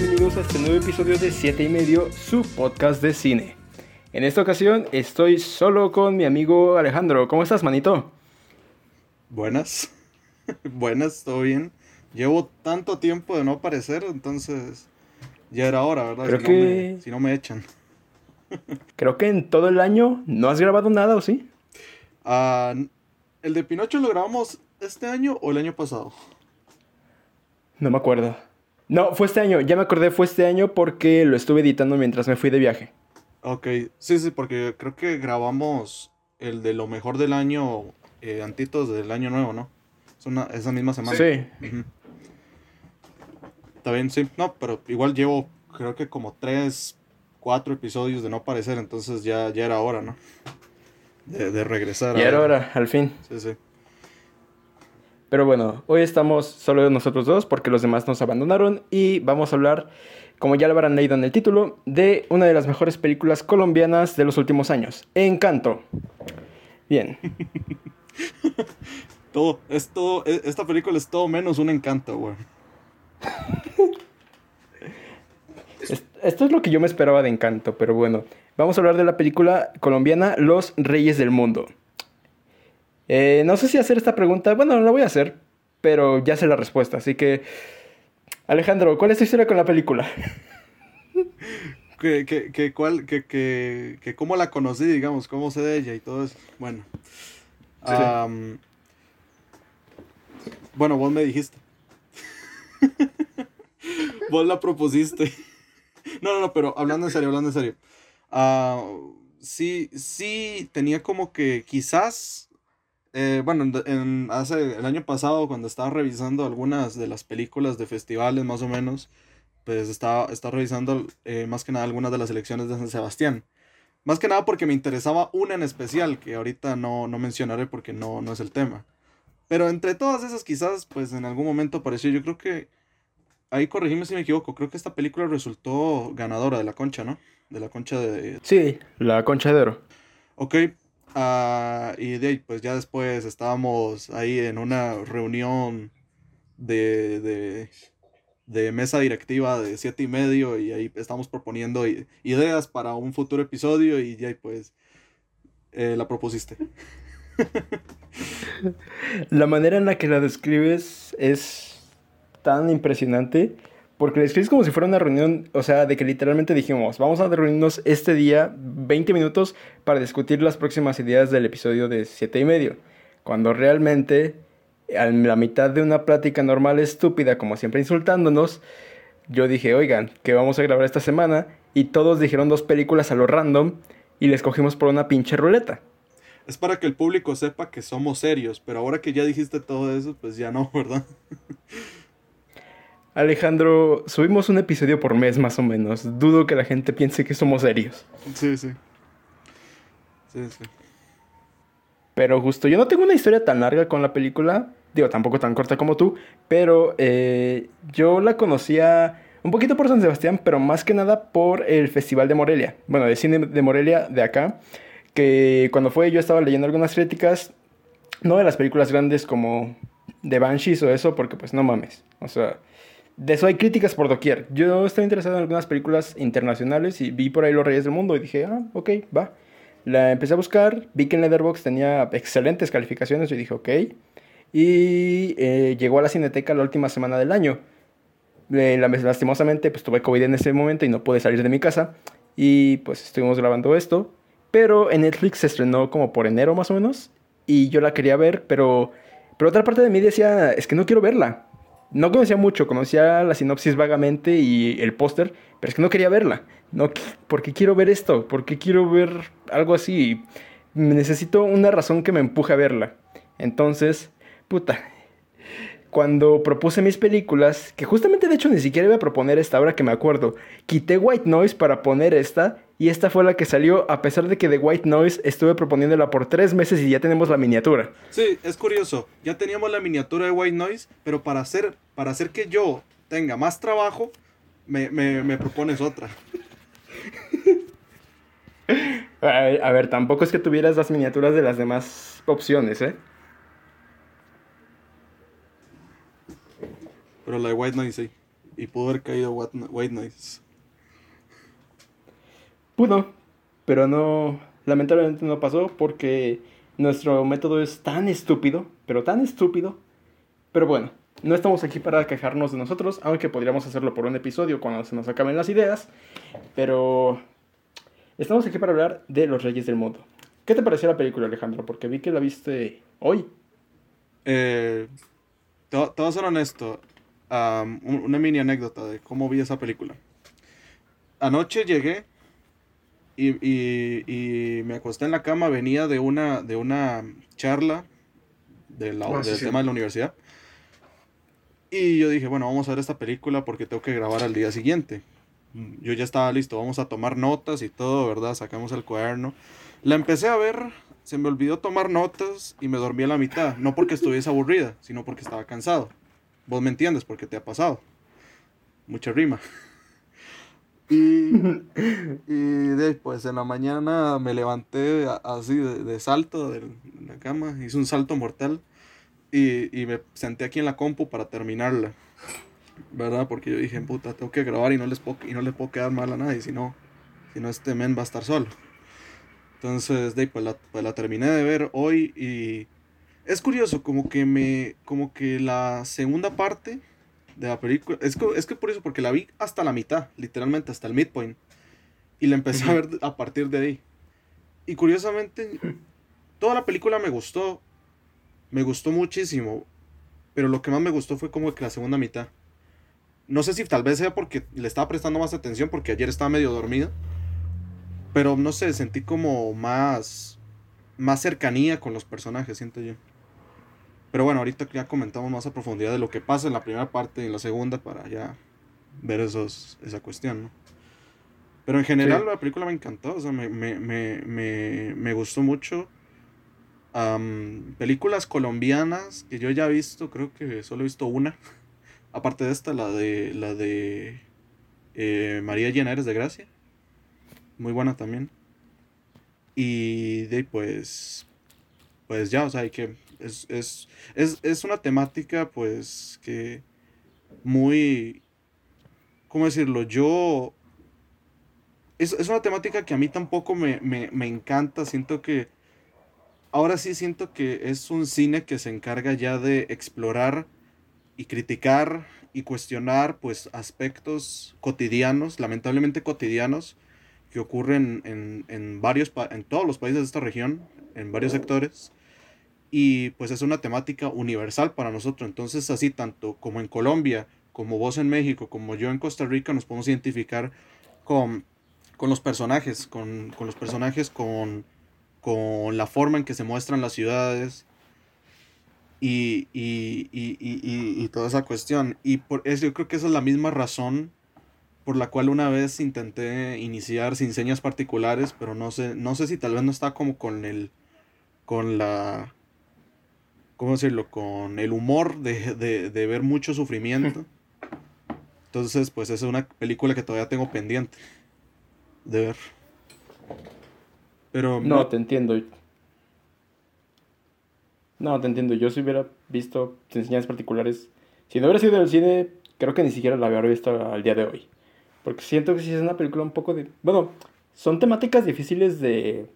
bienvenidos a este nuevo episodio de 7 y medio, su podcast de cine. En esta ocasión estoy solo con mi amigo Alejandro. ¿Cómo estás, manito? Buenas. Buenas, todo bien. Llevo tanto tiempo de no aparecer, entonces ya era hora, ¿verdad? Creo si, que... no me, si no me echan. Creo que en todo el año no has grabado nada, ¿o sí? Ah, ¿El de Pinocho lo grabamos este año o el año pasado? No me acuerdo. No, fue este año. Ya me acordé, fue este año porque lo estuve editando mientras me fui de viaje. Ok, sí, sí, porque creo que grabamos el de lo mejor del año, eh, antitos del año nuevo, ¿no? Es una, esa misma semana. Sí. Está bien, sí. No, pero igual llevo, creo que como tres, cuatro episodios de no aparecer, entonces ya, ya era hora, ¿no? De, de regresar. a Ya era hora, al fin. Sí, sí. Pero bueno, hoy estamos solo nosotros dos porque los demás nos abandonaron y vamos a hablar, como ya lo habrán leído en el título, de una de las mejores películas colombianas de los últimos años, Encanto. Bien, Todo, es todo, e- esta película es todo menos un encanto, güey. es- esto es lo que yo me esperaba de Encanto, pero bueno, vamos a hablar de la película colombiana Los Reyes del Mundo. Eh, no sé si hacer esta pregunta, bueno, la voy a hacer, pero ya sé la respuesta, así que... Alejandro, ¿cuál es tu historia con la película? Que, que, que, cuál, que, que, que cómo la conocí, digamos, cómo sé de ella y todo eso. Bueno. Bueno, vos me dijiste. vos la propusiste. no, no, no, pero hablando en serio, hablando en serio. Ah, sí, sí, tenía como que quizás, eh, bueno, en- en- hace el año pasado cuando estaba revisando algunas de las películas de festivales más o menos, pues estaba, estaba revisando eh, más que nada algunas de las elecciones de San Sebastián. Más que nada porque me interesaba una en especial, que ahorita no, no mencionaré porque no, no es el tema. Pero entre todas esas quizás, pues en algún momento apareció, yo creo que, ahí corregime si me equivoco, creo que esta película resultó ganadora de la concha, ¿no? De la concha de... Sí, La Concha de Oro. Ok, ah, y de ahí, pues ya después estábamos ahí en una reunión de, de, de mesa directiva de siete y medio y ahí estamos proponiendo ideas para un futuro episodio y ya pues eh, la propusiste. La manera en la que la describes es tan impresionante porque la describes como si fuera una reunión, o sea, de que literalmente dijimos, vamos a reunirnos este día 20 minutos para discutir las próximas ideas del episodio de 7 y medio, cuando realmente a la mitad de una plática normal estúpida, como siempre insultándonos, yo dije, oigan, que vamos a grabar esta semana y todos dijeron dos películas a lo random y les cogimos por una pinche ruleta. Es para que el público sepa que somos serios, pero ahora que ya dijiste todo eso, pues ya no, ¿verdad? Alejandro, subimos un episodio por mes más o menos. Dudo que la gente piense que somos serios. Sí, sí. Sí, sí. Pero justo, yo no tengo una historia tan larga con la película. Digo, tampoco tan corta como tú. Pero eh, yo la conocía un poquito por San Sebastián, pero más que nada por el Festival de Morelia. Bueno, de cine de Morelia de acá. Que cuando fue yo estaba leyendo algunas críticas. No de las películas grandes como de Banshees o eso, porque pues no mames. O sea, de eso hay críticas por doquier. Yo estoy interesado en algunas películas internacionales y vi por ahí Los Reyes del Mundo y dije, ah, ok, va. La empecé a buscar, vi que en Letterboxd tenía excelentes calificaciones y dije, ok. Y eh, llegó a la Cineteca la última semana del año. Eh, la- lastimosamente, pues tuve COVID en ese momento y no pude salir de mi casa. Y pues estuvimos grabando esto. Pero en Netflix se estrenó como por enero más o menos. Y yo la quería ver, pero, pero otra parte de mí decía, es que no quiero verla. No conocía mucho, conocía la sinopsis vagamente y el póster, pero es que no quería verla. No, ¿Por qué quiero ver esto? ¿Por qué quiero ver algo así? Necesito una razón que me empuje a verla. Entonces, puta, cuando propuse mis películas, que justamente de hecho ni siquiera iba a proponer esta ahora que me acuerdo, quité White Noise para poner esta y esta fue la que salió a pesar de que de White Noise estuve proponiéndola por tres meses y ya tenemos la miniatura. Sí, es curioso. Ya teníamos la miniatura de White Noise, pero para hacer, para hacer que yo tenga más trabajo, me, me, me propones otra. A ver, a ver, tampoco es que tuvieras las miniaturas de las demás opciones, ¿eh? Pero la de White Noise sí. y pudo haber caído White Noise. Pudo, pero no, lamentablemente no pasó porque nuestro método es tan estúpido, pero tan estúpido. Pero bueno, no estamos aquí para quejarnos de nosotros, aunque podríamos hacerlo por un episodio cuando se nos acaben las ideas. Pero estamos aquí para hablar de los Reyes del Mundo. ¿Qué te pareció la película, Alejandro? Porque vi que la viste hoy. Eh, te, honesto. una mini anécdota de cómo vi esa película. Anoche llegué y, y, me acosté en la cama. Venía de una, de una charla de la, ah, del tema de la universidad. Y yo dije, bueno, vamos a ver esta película porque tengo que grabar al día siguiente. Yo ya estaba listo, vamos a tomar notas y todo, ¿verdad? Sacamos el cuaderno. La empecé a ver, se me olvidó tomar notas y me dormí a la mitad. No porque estuviese aburrida, sino porque estaba cansado. Vos me entiendes porque te ha pasado. Mucha rima. Y, y después en la mañana me levanté así de, salto de la cama, hice un salto mortal y, y, me senté aquí en la compu para terminarla. ¿Verdad? Porque yo dije, puta, tengo que grabar y no les puedo, y no le puedo quedar mal a nadie, si no, si no este men va a estar solo. Entonces, de, pues, la, pues la terminé de ver hoy y es curioso, como que me, como que la segunda parte de la película, es que, es que por eso, porque la vi hasta la mitad, literalmente hasta el midpoint, y la empecé a ver a partir de ahí. Y curiosamente, toda la película me gustó, me gustó muchísimo, pero lo que más me gustó fue como que la segunda mitad. No sé si tal vez sea porque le estaba prestando más atención, porque ayer estaba medio dormido pero no sé, sentí como más, más cercanía con los personajes, siento yo. Pero bueno, ahorita ya comentamos más a profundidad de lo que pasa en la primera parte y en la segunda para ya ver esos, esa cuestión, ¿no? Pero en general la película me encantó, o sea, me, me, me, me, me gustó mucho. películas colombianas que yo ya he visto, creo que solo he visto una. Aparte de esta, la de la de eh, María Llenares de Gracia muy buena también. Y de pues, pues ya, o sea, hay que, es, es, es, es una temática pues que muy, ¿cómo decirlo? Yo, es, es una temática que a mí tampoco me, me, me encanta, siento que, ahora sí siento que es un cine que se encarga ya de explorar y criticar y cuestionar pues aspectos cotidianos, lamentablemente cotidianos, que ocurren en, en, varios, en todos los países de esta región, en varios sectores, y pues es una temática universal para nosotros. Entonces, así tanto como en Colombia, como vos en México, como yo en Costa Rica, nos podemos identificar con, con los personajes, con, con los personajes, con, con, la forma en que se muestran las ciudades y, y, y, y, toda esa cuestión. Y por eso yo creo que esa es la misma razón por la cual una vez intenté iniciar sin señas particulares, pero no sé, no sé si tal vez no está como con el, con la, ¿cómo decirlo? Con el humor de, de, ver mucho sufrimiento. Entonces, pues es una película que todavía tengo pendiente de ver. Pero... No, te entiendo. No, te entiendo. Yo si hubiera visto sin señas particulares, si no hubiera sido del cine, creo que ni siquiera la habría visto al día de hoy. Porque siento que sí es una película un poco de... Bueno, son temáticas difíciles de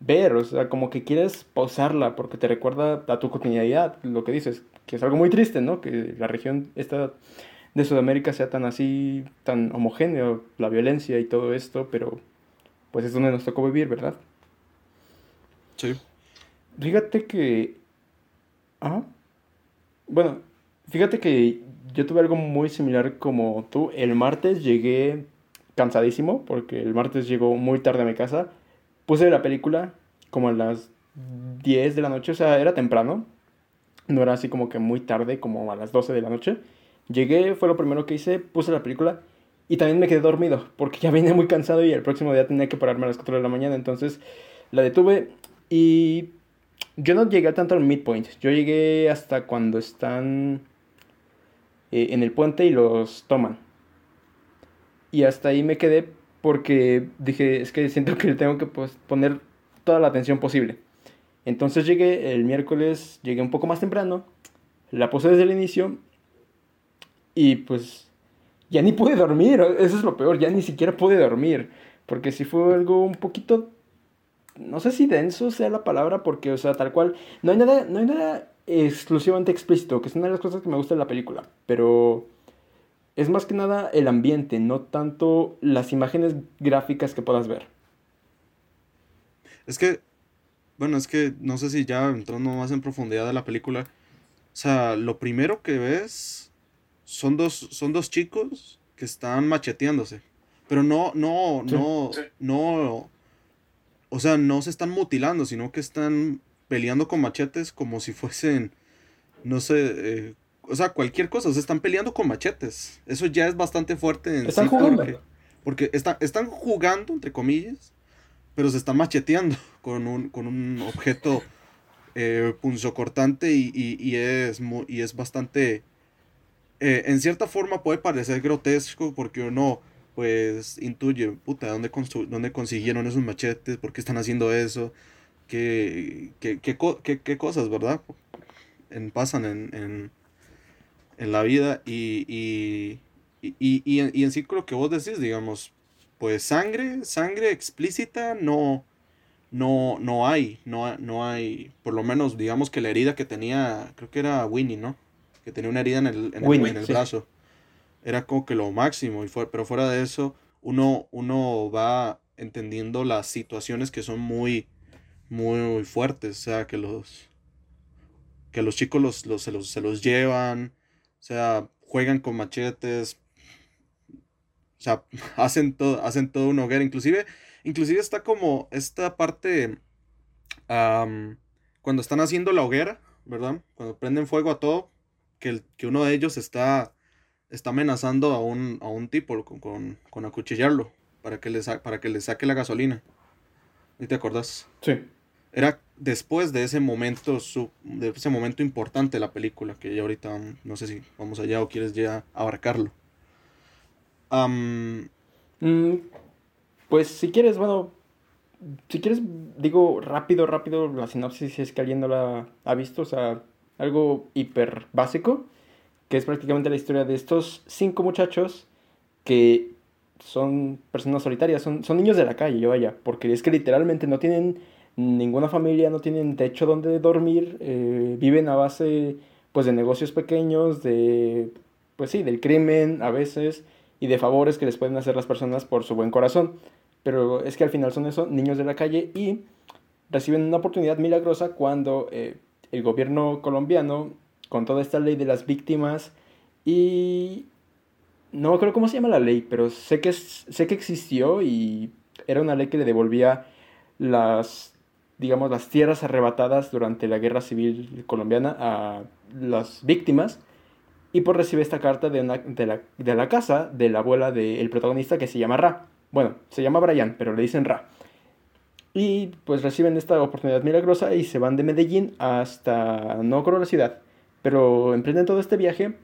ver, o sea, como que quieres pausarla porque te recuerda a tu cotidianidad, lo que dices, que es algo muy triste, ¿no? Que la región esta de Sudamérica sea tan así, tan homogéneo, la violencia y todo esto, pero pues es donde nos tocó vivir, ¿verdad? Sí. Fíjate que... Ajá. Bueno, fíjate que yo tuve algo muy similar como tú. El martes llegué cansadísimo porque el martes llegó muy tarde a mi casa. Puse la película como a las 10 de la noche, o sea, era temprano. No era así como que muy tarde, como a las 12 de la noche. Llegué, fue lo primero que hice, puse la película y también me quedé dormido porque ya venía muy cansado y el próximo día tenía que pararme a las 4 de la mañana. Entonces la detuve y yo no llegué tanto al midpoint. Yo llegué hasta cuando están eh, en el puente y los toman. Y hasta ahí me quedé porque dije, es que siento que tengo que pues, poner toda la atención posible. Entonces llegué el miércoles, llegué un poco más temprano, la puse desde el inicio y pues ya ni pude dormir, eso es lo peor, ya ni siquiera pude dormir, porque si fue algo un poquito, no sé si denso sea la palabra, porque, o sea, tal cual, no hay nada, no hay nada exclusivamente explícito, que es una de las cosas que me gusta de la película, pero es más que nada el ambiente, no tanto las imágenes gráficas que puedas ver. Es que, bueno, es que no sé si ya entrando más en profundidad de la película, o sea, lo primero que ves son dos, son dos chicos que están macheteándose. Pero no, no, no, no, o sea, no se están mutilando, sino que están peleando con machetes como si fuesen, no sé, eh, o sea, cualquier cosa, o sea, están peleando con machetes. Eso ya es bastante fuerte en Están jugando. Porque, porque están jugando, entre comillas, pero se están macheteando con un, con un objeto eh, punzocortante y, y, es, y es bastante... Eh, en cierta forma puede parecer grotesco porque uno pues intuye, puta, ¿dónde, dónde consiguieron esos machetes? ¿Por qué están haciendo eso? ¿Qué, qué, qué, qué cosas, verdad? En, pasan en, en, en, la vida y, y, y, y, en sí creo que vos decís, digamos, pues sangre, sangre explícita no, no, no hay, no, no hay, por lo menos digamos que la herida que tenía, creo que era Winnie, ¿no? Que tenía una herida en el, en el, brazo. Era como que lo máximo, y fue, pero fuera de eso, uno, uno va entendiendo las situaciones que son muy, muy fuertes, o sea, que los, que los chicos los, los, se, los, se los llevan, o sea, juegan con machetes, o sea, hacen todo, hacen todo una hoguera, inclusive Inclusive está como esta parte cuando están haciendo la hoguera, ¿verdad? Cuando prenden fuego a todo, que, el, que uno de ellos está, está amenazando a un, a un tipo con, con, acuchillarlo para que, le para que le saque la gasolina. ¿Y te acordás? Sí. Era después de ese momento, su, de ese momento importante de la película, que ya ahorita no sé si vamos allá o quieres ya abarcarlo. Um, pues si quieres, bueno, si quieres, digo rápido, rápido la sinopsis si es que alguien no la ha visto, o sea, algo hiper básico, que es prácticamente la historia de estos cinco muchachos que son personas solitarias, son, son niños de la calle, yo vaya, porque es que literalmente no tienen ninguna familia, no tienen techo donde dormir, eh, viven a base pues de negocios pequeños, de pues sí, del crimen a veces y de favores que les pueden hacer las personas por su buen corazón. Pero es que al final son eso, niños de la calle y reciben una oportunidad milagrosa cuando eh, el gobierno colombiano, con toda esta ley de las víctimas y... No creo cómo se llama la ley, pero sé que, sé que existió y era una ley que le devolvía las, digamos, las tierras arrebatadas durante la guerra civil colombiana a las víctimas. Y por recibe esta carta de, de, la, de la casa de la abuela del protagonista que se llama Ra. Bueno, se llama Brian, pero le dicen Ra. Y pues reciben esta oportunidad milagrosa y se van de Medellín hasta, no creo la ciudad, pero emprenden todo este viaje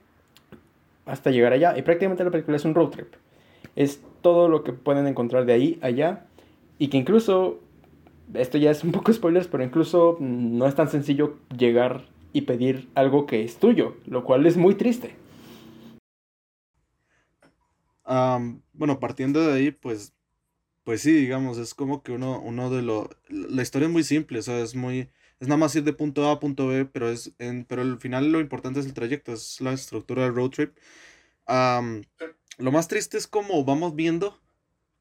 hasta llegar allá. Y prácticamente la película es un road trip. Es todo lo que pueden encontrar de ahí allá. Y que incluso, esto ya es un poco spoilers, pero incluso no es tan sencillo llegar y pedir algo que es tuyo, lo cual es muy triste bueno, partiendo de ahí, pues, pues sí, digamos, es como que uno, uno de los... La historia es muy simple, o sea, es muy... Es nada más ir de punto A a punto B, pero, es en, pero al final lo importante es el trayecto, es la estructura del road trip. lo más triste es como vamos viendo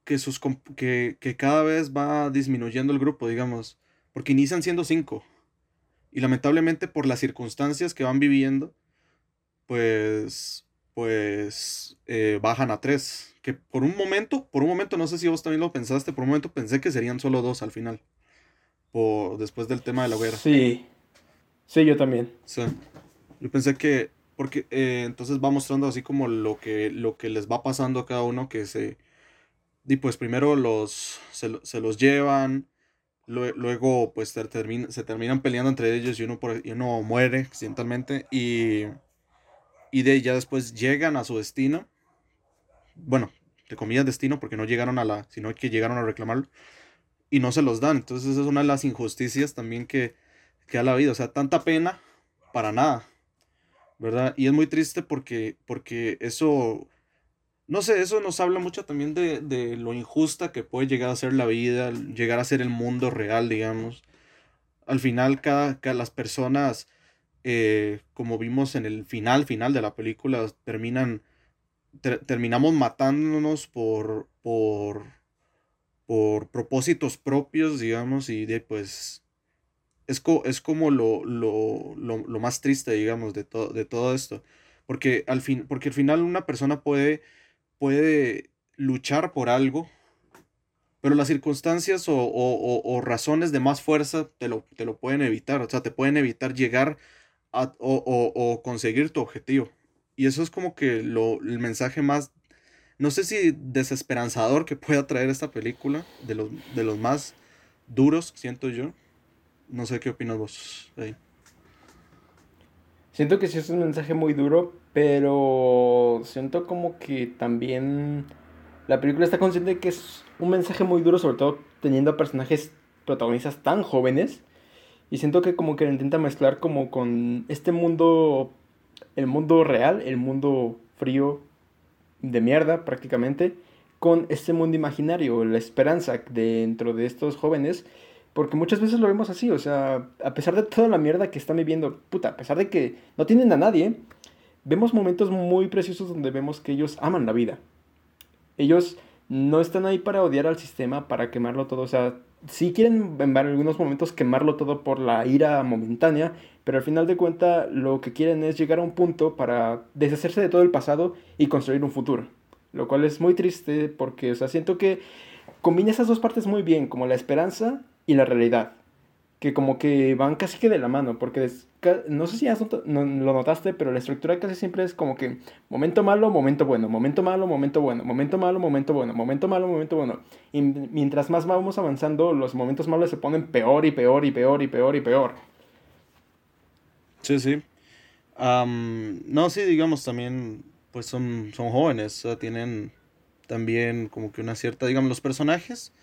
que, sus, que, que cada vez va disminuyendo el grupo, digamos, porque inician siendo cinco. Y lamentablemente por las circunstancias que van viviendo, pues pues eh, bajan a tres. Que por un momento, por un momento, no sé si vos también lo pensaste, por un momento pensé que serían solo dos al final. O después del tema de la hoguera. Sí. Sí, yo también. Sí. Yo pensé que. Porque eh, entonces va mostrando así como lo que, lo que les va pasando a cada uno. Que se. Y pues primero los. Se, los llevan. Luego, pues se, se terminan peleando entre ellos y uno, por, y uno muere accidentalmente. Y y de ya después llegan a su destino. Bueno, de comillas destino porque no llegaron a la, sino que llegaron a reclamarlo y no se los dan. Entonces esa es una de las injusticias también que, que da la vida. O sea, tanta pena para nada. ¿Verdad? Y es muy triste porque, porque eso, no sé, eso nos habla mucho también de, de, lo injusta que puede llegar a ser la vida, llegar a ser el mundo real, digamos. Al final, cada, cada las personas, eh, como vimos en el final, final de la película, terminan, terminamos matándonos por, por, por propósitos propios, digamos, y de pues es, es como lo, lo, lo, lo, más triste, digamos, de, de todo esto. Porque al, fin, porque al final una persona puede puede luchar por algo, pero las circunstancias o, razones de más fuerza te lo, te lo, pueden evitar, o sea, te pueden evitar llegar a, o, conseguir tu objetivo. Y eso es como que lo, el mensaje más, no sé si desesperanzador que pueda traer esta película, de los, de los más duros, siento yo. No sé qué opinas vos. Siento que sí es un mensaje muy duro, pero siento como que también la película está consciente de que es un mensaje muy duro, sobre todo teniendo a personajes protagonistas tan jóvenes. Y siento que como que intenta mezclar como con este mundo, el mundo real, el mundo frío de mierda prácticamente, con este mundo imaginario, la esperanza dentro de estos jóvenes porque muchas veces lo vemos así, o sea, a pesar de toda la mierda que están viviendo, puta, a pesar de que no tienen a nadie, vemos momentos muy preciosos donde vemos que ellos aman la vida. Ellos no están ahí para odiar al sistema, para quemarlo todo, o sea, sí quieren en algunos momentos quemarlo todo por la ira momentánea, pero al final de cuentas lo que quieren es llegar a un punto para deshacerse de todo el pasado y construir un futuro. Lo cual es muy triste porque, o sea, siento que combina esas dos partes muy bien, como la esperanza y la realidad. Que como que van casi que de la mano, porque no sé si lo notaste, pero la estructura casi siempre es como que momento malo, momento bueno, momento malo, momento bueno, momento malo, momento bueno, momento malo, momento bueno. Y mientras más vamos avanzando, los momentos malos se ponen peor y peor y peor y peor y peor. Sí, sí. no, sí, digamos también, pues son, son jóvenes, sea, tienen también como que una cierta, digamos, los personajes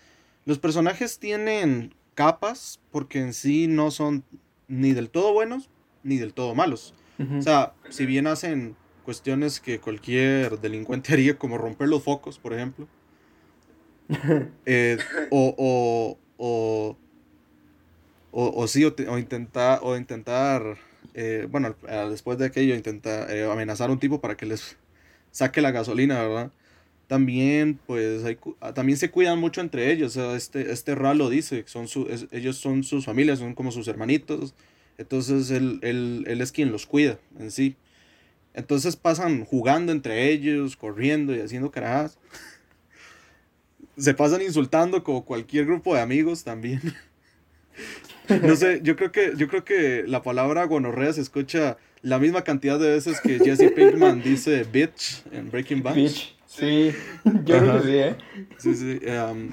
los personajes tienen capas porque en sí no son ni del todo buenos ni del todo malos. O sea, si bien hacen cuestiones que cualquier delincuente haría, como romper los focos, por ejemplo. Eh, o, o, o, o, sí, o, intentar, o intentar eh, bueno, después de aquello, intentar eh, amenazar a un tipo para que les saque la gasolina, ¿verdad? También pues ah, también se cuidan mucho entre ellos este este lo dice son su, ellos son sus familias son como sus hermanitos entonces él, él, es quien los cuida en sí. Entonces pasan jugando entre ellos corriendo y haciendo carajas se pasan insultando como cualquier grupo de amigos también. No sé yo creo que yo creo que la palabra gonorrea se escucha la misma cantidad de veces que Jesse Pinkman dice bitch en Breaking Bad. Sí, yo lo sí, ¿eh? Sí, sí. Em,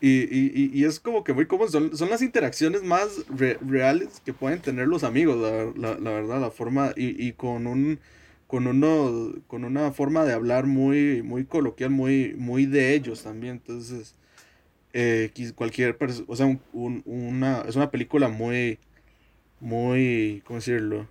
y, y, y, es como que muy cómodo. Son, son las interacciones más reales que pueden tener los amigos, la, la, verdad, la forma. Y, y, con un. Con, uno, con una forma de hablar muy, muy coloquial, muy, muy de ellos también. Entonces, eh, cualquier persona. O sea, un, una, es una película muy. Muy. ¿Cómo decirlo?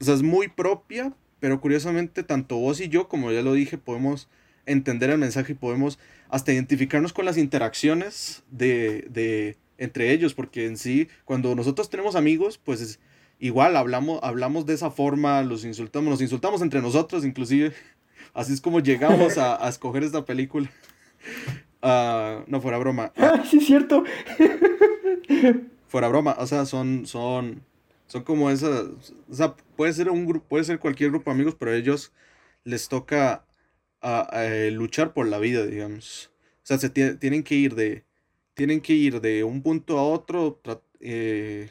O sea, es muy propia, pero curiosamente tanto vos y yo, como ya lo dije, podemos entender el mensaje y podemos hasta identificarnos con las interacciones de, de entre ellos, porque en sí, cuando nosotros tenemos amigos, pues es, igual hablamos, hablamos de esa forma, los insultamos, nos insultamos entre nosotros inclusive. Así es como llegamos a, a escoger esta película. Uh, no, fuera broma. sí, es cierto. fuera broma, o sea, son, son, son como esas, o sea, puede ser un grupo, puede ser cualquier grupo de amigos, pero a ellos les toca a, eh, luchar por la vida, digamos. O sea, se tienen que ir de, tienen que ir de un punto a otro, eh,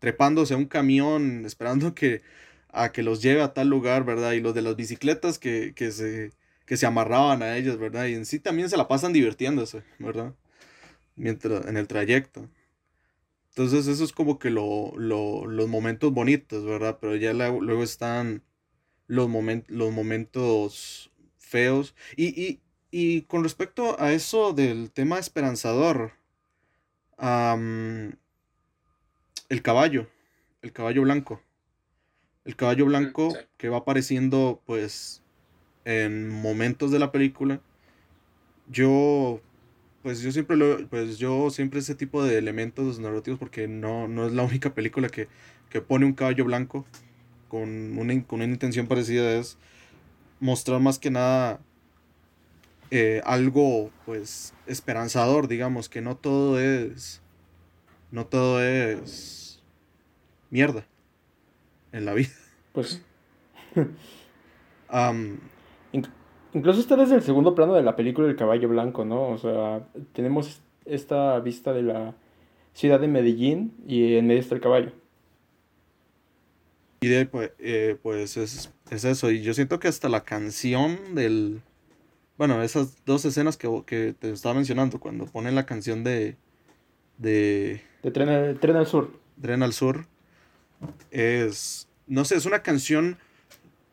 trepándose a un camión, esperando que, a que los lleve a tal lugar, ¿verdad? Y los de las bicicletas que, que se, que se amarraban a ellos, ¿verdad? Y en sí también se la pasan divirtiéndose, ¿verdad? Mientras, en el trayecto. Entonces eso es como que lo, los momentos bonitos, ¿verdad? Pero ya luego están los, los momentos feos. Y, con respecto a eso del tema esperanzador, el caballo, el caballo blanco. El caballo blanco que va apareciendo pues en momentos de la película. Yo, pues yo siempre lo, pues yo siempre ese tipo de elementos narrativos porque no, no es la única película que, que pone un caballo blanco con una, con una intención parecida es mostrar más que nada eh, algo pues esperanzador, digamos, que no todo es, no todo es mierda en la vida. Pues... incluso está desde el segundo plano de la película El caballo blanco, ¿no? O sea, tenemos esta vista de la ciudad de Medellín y en medio está el caballo. Y de, pues, eh, pues es, es, eso. Y yo siento que hasta la canción del, bueno, esas dos escenas que, te estaba mencionando, cuando ponen la canción de. de. de Tren al, Tren al Sur. Tren al Sur. Es. No sé, es una canción.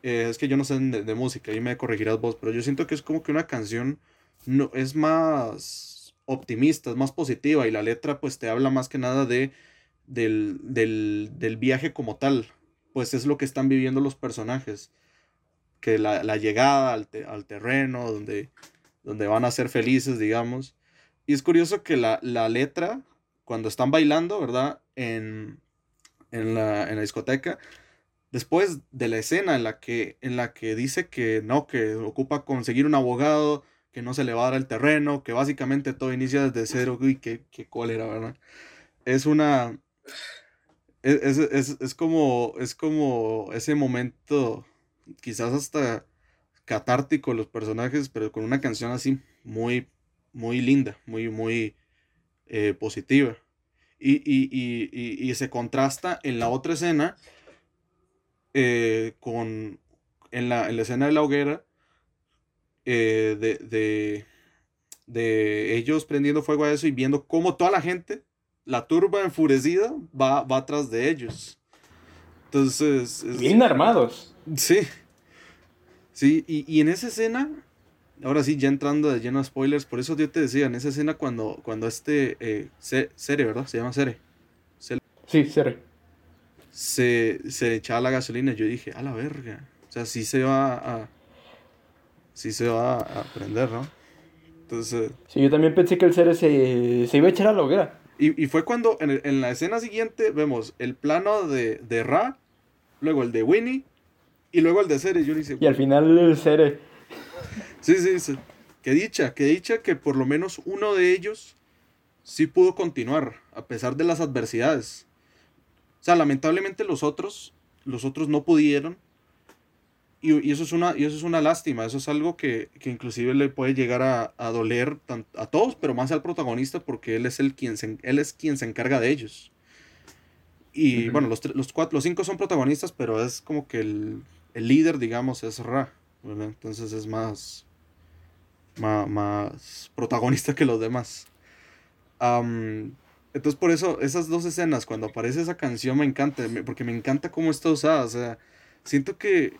Eh, es que yo no sé de, música, y me corregirás vos, pero yo siento que es como que una canción. No, es más optimista, es más positiva, y la letra, pues te habla más que nada de. Del, del, del viaje como tal. Pues es lo que están viviendo los personajes que la, llegada al, terreno, donde, donde van a ser felices, digamos. Y es curioso que la, letra, cuando están bailando, ¿verdad? En, la, discoteca, después de la escena en la, que, en la que dice que no, que ocupa conseguir un abogado, que no se le va a dar el terreno, que básicamente todo inicia desde cero, uy, qué, qué cólera, ¿verdad? Es una... Es, es, como, es como ese momento quizás hasta catártico los personajes, pero con una canción así muy, muy linda, muy, muy eh, positiva. Y, se contrasta en la otra escena eh, con, en la, escena de la hoguera, eh, de, de, ellos prendiendo fuego a eso y viendo cómo toda la gente, la turba enfurecida, va, va atrás de ellos. Entonces... Bien armados. Sí. Sí, y, en esa escena, ahora sí, ya entrando de lleno a spoilers, por eso yo te decía, en esa escena cuando, cuando este eh, Cere, ¿verdad? Se llama Cere. sí, Cere. Se, se echaba la gasolina, yo dije, a la verga. O sea, sí se va a. Sí se va a prender, ¿no? Entonces. Sí, yo también pensé que el Cere se, se iba a echar a la hoguera. Y, y fue cuando en, en, la escena siguiente vemos el plano de, de Ra, luego el de Winnie y luego el de Cere, yo le hice. Y al final el Cere. Sí, sí, sí. Que dicha, que dicha que por lo menos uno de ellos sí pudo continuar, a pesar de las adversidades. O sea, lamentablemente los otros, los otros no pudieron. Y, eso, es una, y eso es una lástima, eso es algo que, inclusive le puede llegar a, doler a todos, pero más al protagonista porque él es, el quien se, él es quien se encarga de ellos. Y bueno, los, los, cuatro, los cinco son protagonistas, pero es como que el, el líder, digamos, es Ra, Entonces es más, más, protagonista que los demás. Entonces por eso esas dos escenas, cuando aparece esa canción me encanta, porque me encanta cómo está usada. O sea, siento que...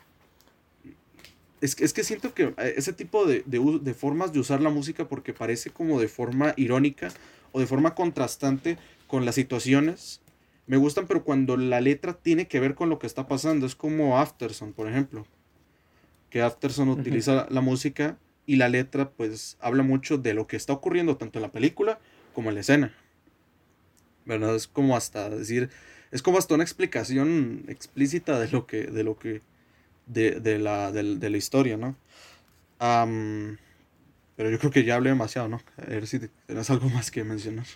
Es, es que siento que eh, ese tipo de, de, de formas de usar la música, porque parece como de forma irónica o de forma contrastante con las situaciones, me gustan, pero cuando la letra tiene que ver con lo que está pasando, es como Afterson, por ejemplo. Que Afterson utiliza la música y la letra pues habla mucho de lo que está ocurriendo tanto en la película como en la escena. ¿Verdad? Es como hasta decir, es como hasta una explicación explícita de lo que, de lo que, de, la, de, la historia, ¿no? pero yo creo que ya hablé demasiado, ¿no? A ver si tienes algo más que mencionar.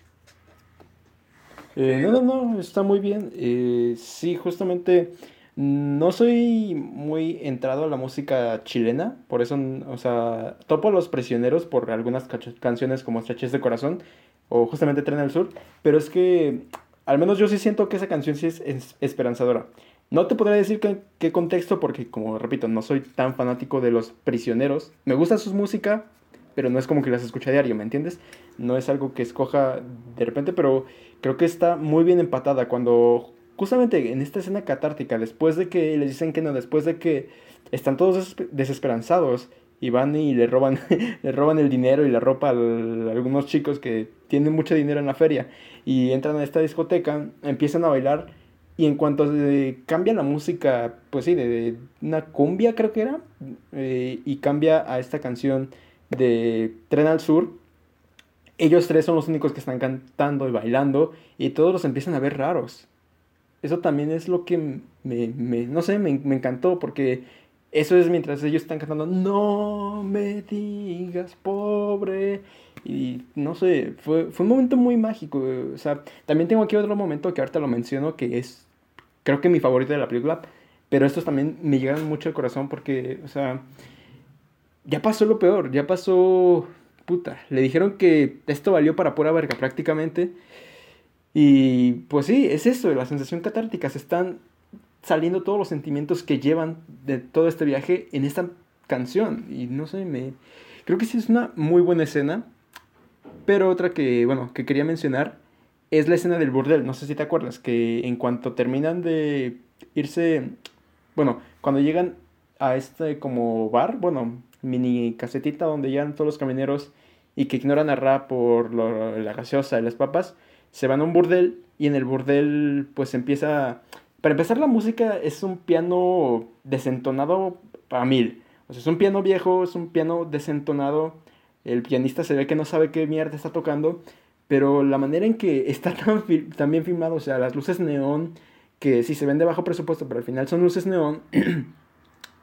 Eh, no, no, no, está muy bien. Eh, sí, justamente no soy muy entrado a la música chilena, por eso, o sea, topo a los prisioneros por algunas canciones como Estrechez de Corazón o justamente Tren al Sur, pero es que al menos yo sí siento que esa canción sí es, esperanzadora. No te podría decir qué contexto porque, como repito, no soy tan fanático de los prisioneros. Me gusta su música, pero no es como que las escuche a diario, ¿me entiendes? No es algo que escoja de repente, pero creo que está muy bien empatada cuando justamente en esta escena catártica, después de que les dicen que no, después de que están todos desesperanzados y van y le roban, le roban el dinero y la ropa a, algunos chicos que tienen mucho dinero en la feria y entran a esta discoteca, empiezan a bailar Y en cuanto cambia la música, pues sí, de, una cumbia creo que era, eh, y cambia a esta canción de Tren al Sur, ellos tres son los únicos que están cantando y bailando y todos los empiezan a ver raros. Eso también es lo que me, me no sé, me, me, encantó porque eso es mientras ellos están cantando, no me digas pobre. Y no sé, fue, fue un momento muy mágico. O sea, también tengo aquí otro momento que ahorita lo menciono que es, creo que mi favorito de la película. Pero estos también me llegan mucho al corazón porque, o sea, ya pasó lo peor, ya pasó puta, le dijeron que esto valió para pura verga prácticamente. Y pues sí, es eso, la sensación catártica. Se están saliendo todos los sentimientos que llevan de todo este viaje en esta canción. Y no sé, me... Creo que sí es una muy buena escena. Pero otra que, bueno, que quería mencionar es la escena del burdel. No sé si te acuerdas, que en cuanto terminan de irse... Bueno, cuando llegan a este como bar, bueno, mini casetita donde llegan todos los camineros y que ignoran a Ra por la gaseosa y las papas, se van a un burdel y en el burdel pues empieza... Para empezar la música es un piano desentonado para mil. O sea, es un piano viejo, es un piano desentonado. El pianista se ve que no sabe qué mierda está tocando, pero la manera en que está tan, bien filmado, o sea, las luces neón, que sí se ven de bajo presupuesto, pero al final son luces neón,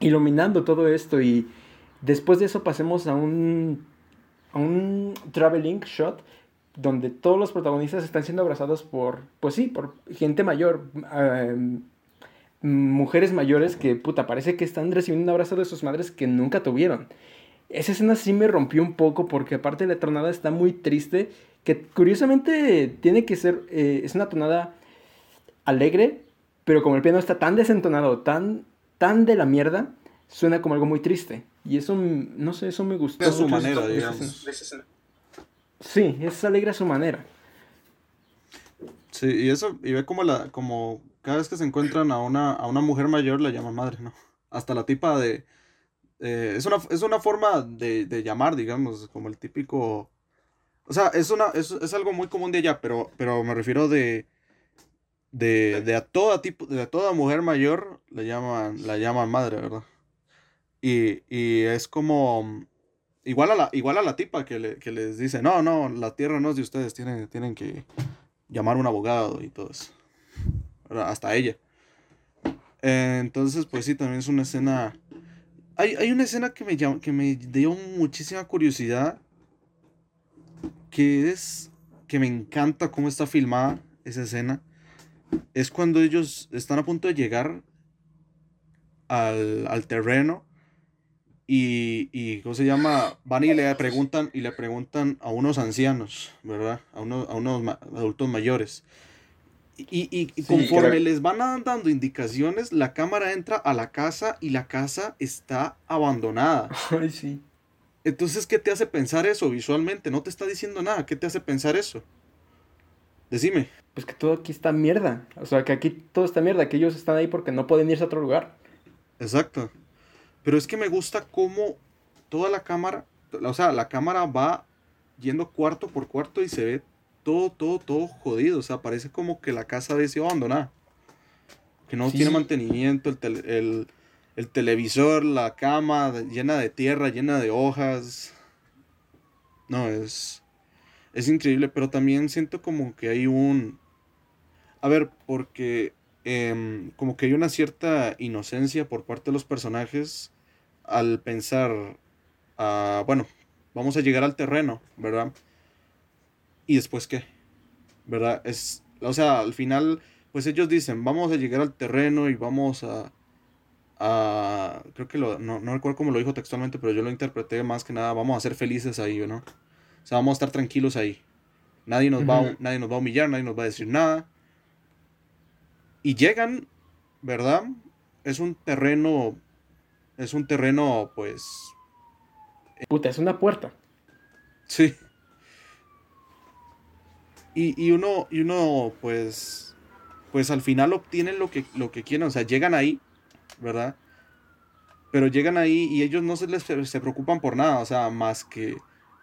iluminando todo esto y después de eso pasemos a un un traveling shot donde todos los protagonistas están siendo abrazados por, pues sí, por gente mayor, em, mujeres mayores que, puta, parece que están recibiendo un abrazo de sus madres que nunca tuvieron. Esa escena sí me rompió un poco porque aparte la tonada está muy triste, que curiosamente tiene que ser, eh, es una tonada alegre, pero como el piano está tan desentonado, tan, tan de la mierda, suena como algo muy triste. Y eso, no sé, eso me gustó. De su manera, digamos. Sí, es alegre a su manera. Sí, y eso, y ve como la, como cada vez que se encuentran a una, a una mujer mayor la llaman madre, ¿no? Hasta la tipa de, eh, es, una, es una forma de, de, llamar, digamos, como el típico, o sea, es, una, es, es algo muy común de allá, pero, pero me refiero de, de, de a toda tipo, de a toda mujer mayor la llaman, la llaman madre, ¿verdad? Y, y es como, igual a la, igual a la tipa que, le, que les dice, no, no, la tierra no es de ustedes, tienen, tienen que llamar un abogado y todo eso. Hasta ella. entonces, pues sí, también es una escena... Hay, hay una escena que me, que me dio muchísima curiosidad, que es que me encanta cómo está filmada esa escena. Es cuando ellos están a punto de llegar al, al terreno y, y, ¿cómo se llama? Van y le preguntan, y le preguntan a unos ancianos, ¿verdad? A unos, a unos adultos mayores. Y, y, conforme les van dando indicaciones, la cámara entra a la casa y la casa está abandonada. Ay, sí. Entonces, ¿qué te hace pensar eso visualmente? No te está diciendo nada. ¿Qué te hace pensar eso? Decime. Pues que todo aquí está mierda. O sea, que aquí todo está mierda, que ellos están ahí porque no pueden irse a otro lugar. Exacto. Pero es que me gusta cómo toda la cámara, o sea, la cámara va yendo cuarto por cuarto y se ve todo, todo, todo jodido. O sea, parece como que la casa había sido abandonada. Que no tiene mantenimiento, el, el, televisor, la cama llena de tierra, llena de hojas. No, es, es increíble, pero también siento como que hay un... A ver, porque Em, como que hay una cierta inocencia por parte de los personajes al pensar, ah, bueno, vamos a llegar al terreno, ¿verdad? ¿Y después qué? ¿Verdad? Es, o sea, al final, pues ellos dicen, vamos a llegar al terreno y vamos a... a creo que lo, no, no recuerdo cómo lo dijo textualmente, pero yo lo interpreté más que nada, vamos a ser felices ahí, ¿no? O sea, vamos a estar tranquilos ahí. Nadie nos, va, nadie nos va a humillar, nadie nos va a decir nada y llegan, ¿verdad? Es un terreno, es un terreno, pues... Puta, es una puerta. Sí. Y, y, uno, y uno, pues, pues al final obtienen lo que, lo que quieren, o sea, llegan ahí, ¿verdad? Pero llegan ahí y ellos no se les se preocupan por nada, o sea, más que...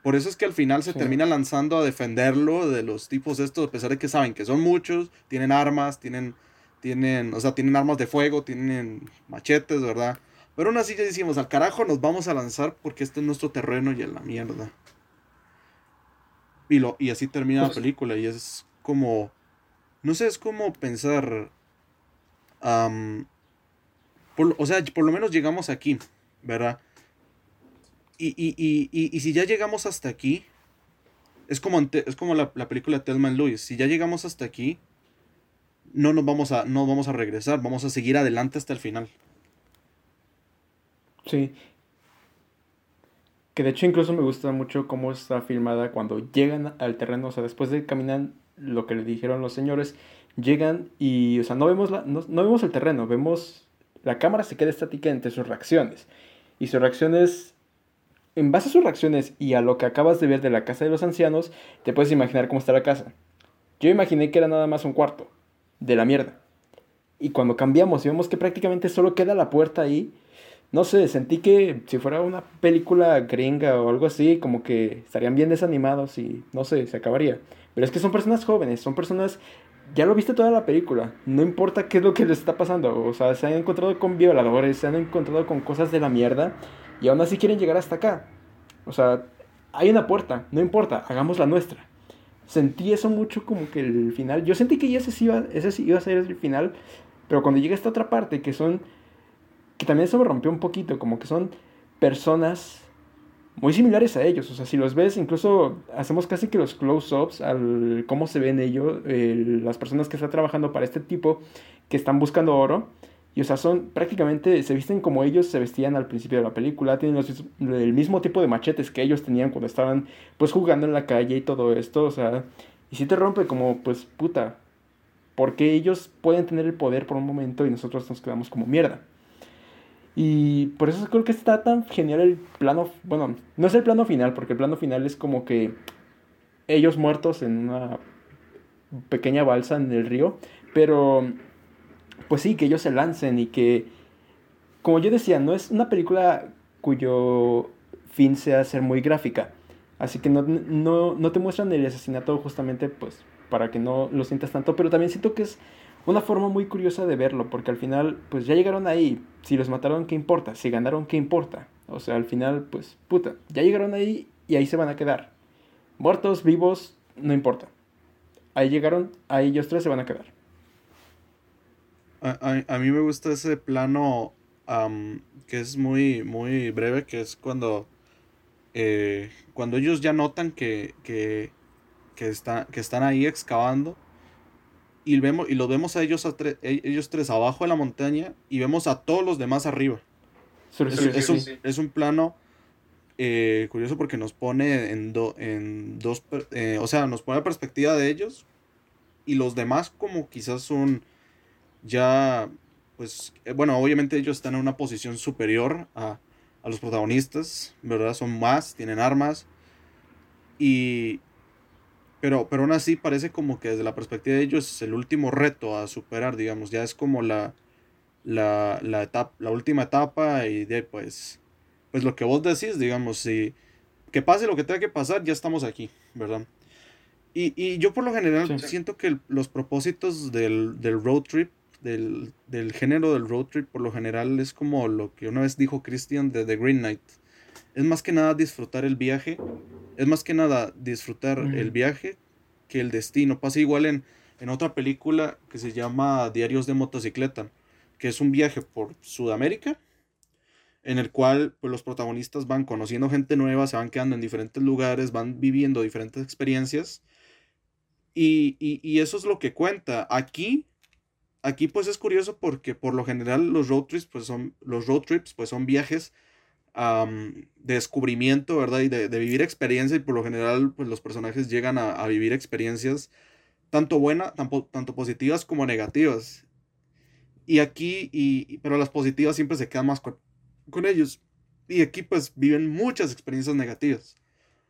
Por eso es que al final se termina lanzando a defenderlo de los tipos estos, a pesar de que saben que son muchos, tienen armas, tienen tienen, o sea, tienen armas de fuego, tienen machetes, ¿verdad? Pero aún así ya decimos, al carajo nos vamos a lanzar porque este es nuestro terreno y a la mierda. Y, lo, y así termina la pues película y es como, no sé, es como pensar, o sea, por lo menos llegamos aquí, ¿verdad? Y, y, y, y, si ya llegamos hasta aquí, es como, es como la, la película Thelma Lewis, si ya llegamos hasta aquí, no nos vamos a, no vamos a regresar, vamos a seguir adelante hasta el final. Sí. Que de hecho incluso me gusta mucho cómo está filmada cuando llegan al terreno, o sea, después de caminar lo que le dijeron los señores, llegan y, o sea, no vemos, la, no, vemos el terreno, vemos, la cámara se queda estática entre sus reacciones. Y sus reacciones, en base a sus reacciones y a lo que acabas de ver de la casa de los ancianos, te puedes imaginar cómo está la casa. Yo imaginé que era nada más un cuarto, de la mierda. Y cuando cambiamos y vemos que prácticamente solo queda la puerta ahí, no sé, sentí que si fuera una película gringa o algo así, como que estarían bien desanimados y no sé, se acabaría. Pero es que son personas jóvenes, son personas... Ya lo viste toda la película, no importa qué es lo que les está pasando, o sea, se han encontrado con violadores, se han encontrado con cosas de la mierda y aún así quieren llegar hasta acá. O sea, hay una puerta, no importa, hagamos la nuestra sentí eso mucho como que el final. Yo sentí que ese sí iba, ese sí iba a ser el final, pero cuando llega esta otra parte que son, que también eso me rompió un poquito, como que son personas muy similares a ellos. O sea, si los ves, incluso hacemos casi que los close-ups al cómo se ven ellos, las personas que están trabajando para este tipo, que están buscando oro. Y o sea, son prácticamente, se visten como ellos se vestían al principio de la película, tienen el mismo tipo de machetes que ellos tenían cuando estaban pues jugando en la calle y todo esto, o sea, y si te rompe como pues puta, porque ellos pueden tener el poder por un momento y nosotros nos quedamos como mierda. Y por eso creo que está tan genial el plano, bueno, no es el plano final, porque el plano final es como que ellos muertos en una pequeña balsa en el río, pero pues sí, que ellos se lancen y que, como yo decía, no es una película cuyo fin sea ser muy gráfica. Así que no, no, te muestran el asesinato justamente pues para que no lo sientas tanto, pero también siento que es una forma muy curiosa de verlo, porque al final pues ya llegaron ahí, si los mataron, ¿qué importa? Si ganaron, ¿qué importa? O sea, al final pues puta, ya llegaron ahí y ahí se van a quedar. Muertos, vivos, no importa. Ahí llegaron, ahí ellos tres se van a quedar. A, mí me gusta ese plano que es muy, muy breve, que es cuando, eh, cuando ellos ya notan que, que, que, que están ahí excavando y, vemos, y los vemos a ellos, a e, ellos tres abajo de la montaña y vemos a todos los demás arriba. es, un, plano eh, curioso porque nos pone en, en dos, eh, o sea, nos pone la perspectiva de ellos y los demás como quizás son ya, pues, eh, bueno, obviamente ellos están en una posición superior a, a los protagonistas, ¿verdad? Son más, tienen armas. Y, pero, pero aún así parece como que desde la perspectiva de ellos es el último reto a superar, digamos, ya es como la, la, la, etapa, la última etapa y de pues, pues lo que vos decís, digamos, si que pase lo que tenga que pasar, ya estamos aquí, ¿verdad? Y, y yo por lo general siento que los propósitos del, del, road trip del, del, género del road trip por lo general es como lo que una vez dijo Christian de The Green Knight. Es más que nada disfrutar el viaje. Es más que nada disfrutar el viaje que el destino. Pasa igual en, en otra película que se llama Diarios de motocicleta, que es un viaje por Sudamérica en el cual pues, los protagonistas van conociendo gente nueva, se van quedando en diferentes lugares, van viviendo diferentes experiencias. Y, y, y, eso es lo que cuenta. Aquí aquí pues es curioso porque por lo general los road trips pues son, los road trips pues son viajes de descubrimiento, ¿verdad? Y de, vivir experiencia y por lo general pues los personajes llegan a, vivir experiencias tanto buenas, tanto, tanto, positivas como negativas. Y aquí, y, pero las positivas siempre se quedan más con, con ellos. Y aquí pues viven muchas experiencias negativas,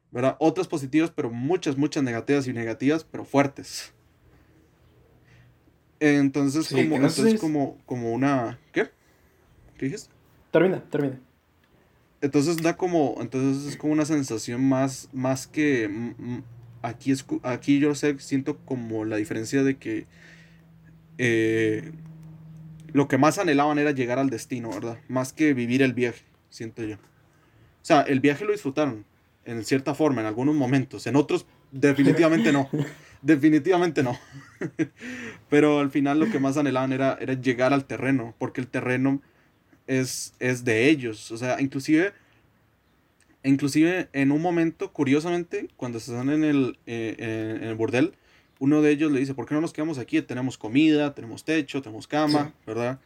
¿verdad? Otras positivas, pero muchas, muchas negativas y negativas, pero fuertes. Entonces, como, entonces como, como una. ¿Qué? ¿Qué dijiste? Termina, termina. Entonces da como. Entonces es como una sensación más. Más que. Aquí, es, aquí yo sé, siento como la diferencia de que. eh, lo que más anhelaban era llegar al destino, ¿verdad? Más que vivir el viaje, siento yo. O sea, el viaje lo disfrutaron, en cierta forma, en algunos momentos. En otros, definitivamente no. definitivamente no. Pero al final lo que más anhelaban era, era llegar al terreno, porque el terreno es, es de ellos. O sea, inclusive, inclusive en un momento, curiosamente, cuando están en el, eh, en el burdel, uno de ellos le dice, ¿por qué no nos quedamos aquí? Tenemos comida, tenemos techo, tenemos cama, ¿verdad?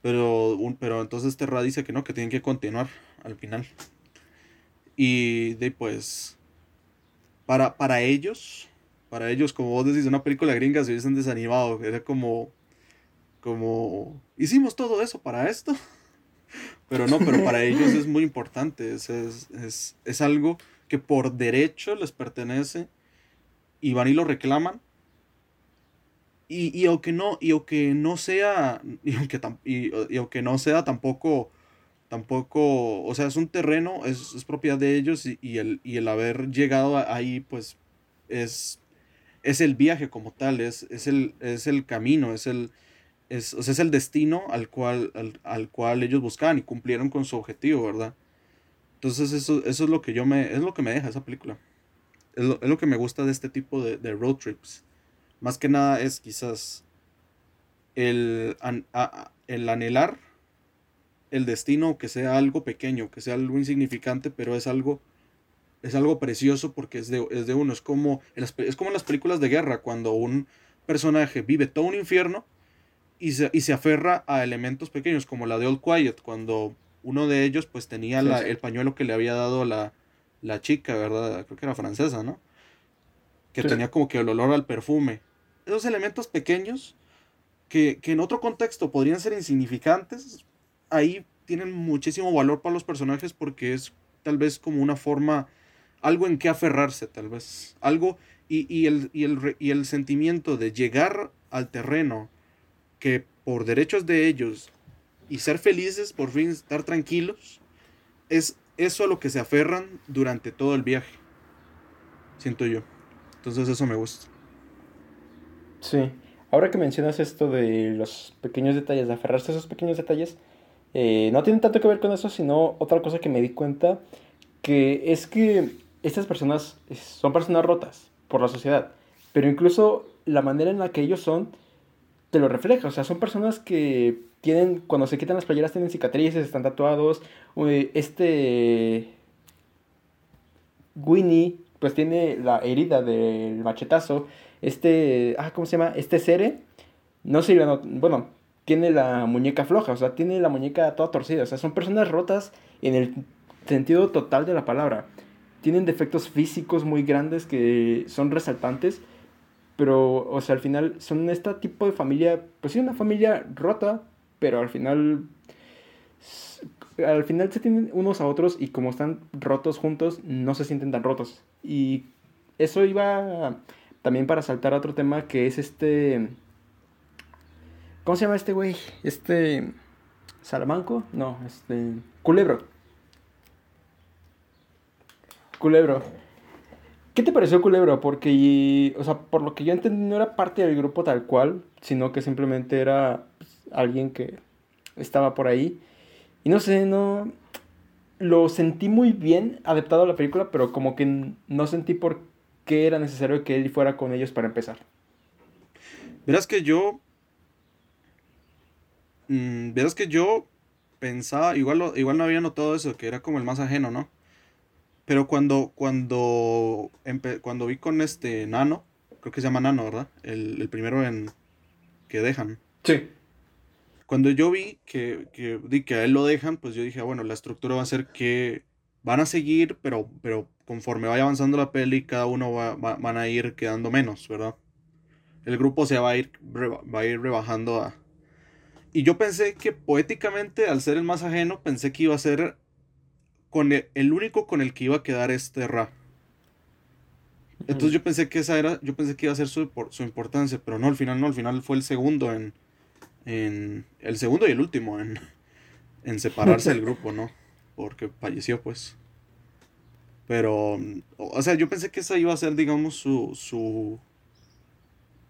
Pero, un, pero entonces Terra dice que no, que tienen que continuar al final. Y de pues, para, para ellos, para ellos, como vos decís, una película gringa se hubiesen desanimado. Era como, como, hicimos todo eso para esto. Pero no, pero para ellos es muy importante. Es, es, es, es algo que por derecho les pertenece y van y lo reclaman. Y, y aunque no, y aunque no sea, y aunque, y, aunque no sea tampoco, tampoco, o sea, es un terreno, es, es propiedad de ellos y, y, el, y el haber llegado ahí, pues, es, es el viaje como tal, es, es, el, es el camino, es el, es, o sea, es el destino al cual, al, al, cual ellos buscaban y cumplieron con su objetivo, ¿verdad? Entonces eso, eso es lo que yo me, es lo que me deja esa película. Es lo, que me gusta de este tipo de, road trips. Más que nada es quizás el, el anhelar el destino que sea algo pequeño, que sea algo insignificante, pero es algo es algo precioso porque es de, es de uno. Es como, es como en las películas de guerra, cuando un personaje vive todo un infierno y se, y se aferra a elementos pequeños, como la de Old Quiet, cuando uno de ellos pues tenía el pañuelo que le había dado la, la chica, ¿verdad? Creo que era francesa, ¿no? Que tenía como que el olor al perfume. Esos elementos pequeños que, en otro contexto podrían ser insignificantes, ahí tienen muchísimo valor para los personajes porque es tal vez como una forma, algo en que aferrarse, tal vez. Algo y, el, y, el, y el sentimiento de llegar al terreno que por derechos de ellos y ser felices, por fin estar tranquilos, es eso a lo que se aferran durante todo el viaje. Siento yo. Entonces eso me gusta. Sí. Ahora que mencionas esto de los pequeños detalles, de aferrarse a esos pequeños detalles, eh, no tiene tanto que ver con eso, sino otra cosa que me di cuenta, que es que estas personas son personas rotas por la sociedad, pero incluso la manera en la que ellos son te lo refleja, o sea, son personas que tienen, cuando se quitan las playeras tienen cicatrices, están tatuados. Este Winnie, pues tiene la herida del machetazo. Este, ah, ¿cómo se llama? Este Cere, no sé, bueno, tiene la muñeca floja, o sea, tiene la muñeca toda torcida. O sea, son personas rotas en el sentido total de la palabra. Tienen defectos físicos muy grandes que son resaltantes, pero, o sea, al final son este tipo de familia, pues sí, una familia rota, pero al final al final se tienen unos a otros y como están rotos juntos, no se sienten tan rotos. Y eso iba también para saltar a otro tema que es este... ¿Cómo se llama este güey? Este... Salamanco? No, este... Culebro. Culebro. ¿Qué te pareció Culebro? Porque, o sea, por lo que yo entendí, no era parte del grupo tal cual, sino que simplemente era alguien que estaba por ahí. Y no sé, no... Lo sentí muy bien adaptado a la película, pero como que no sentí por qué era necesario que él fuera con ellos para empezar. Verás que yo... Mm, verás que yo pensaba, igual, igual no había notado eso, que era como el más ajeno, ¿no? Pero cuando, cuando, cuando vi con este Nano, creo que se llama Nano, ¿verdad? El, el primero en que dejan. Sí. Cuando yo vi que, que, que a él lo dejan, pues yo dije, ah, bueno, la estructura va a ser que van a seguir, pero, pero conforme vaya avanzando la peli, cada uno va, van a ir quedando menos, ¿verdad? El grupo se va a ir, va a ir rebajando a... Y yo pensé que poéticamente, al ser el más ajeno, pensé que iba a ser con el, único con el que iba a quedar este Ra. Entonces yo pensé que esa era, yo pensé que iba a ser su, su importancia, pero no, al final no, al final fue el segundo en, en el segundo y el último en, en separarse del grupo, ¿no? Porque falleció, pues. Pero, o sea, yo pensé que esa iba a ser, digamos, su, su,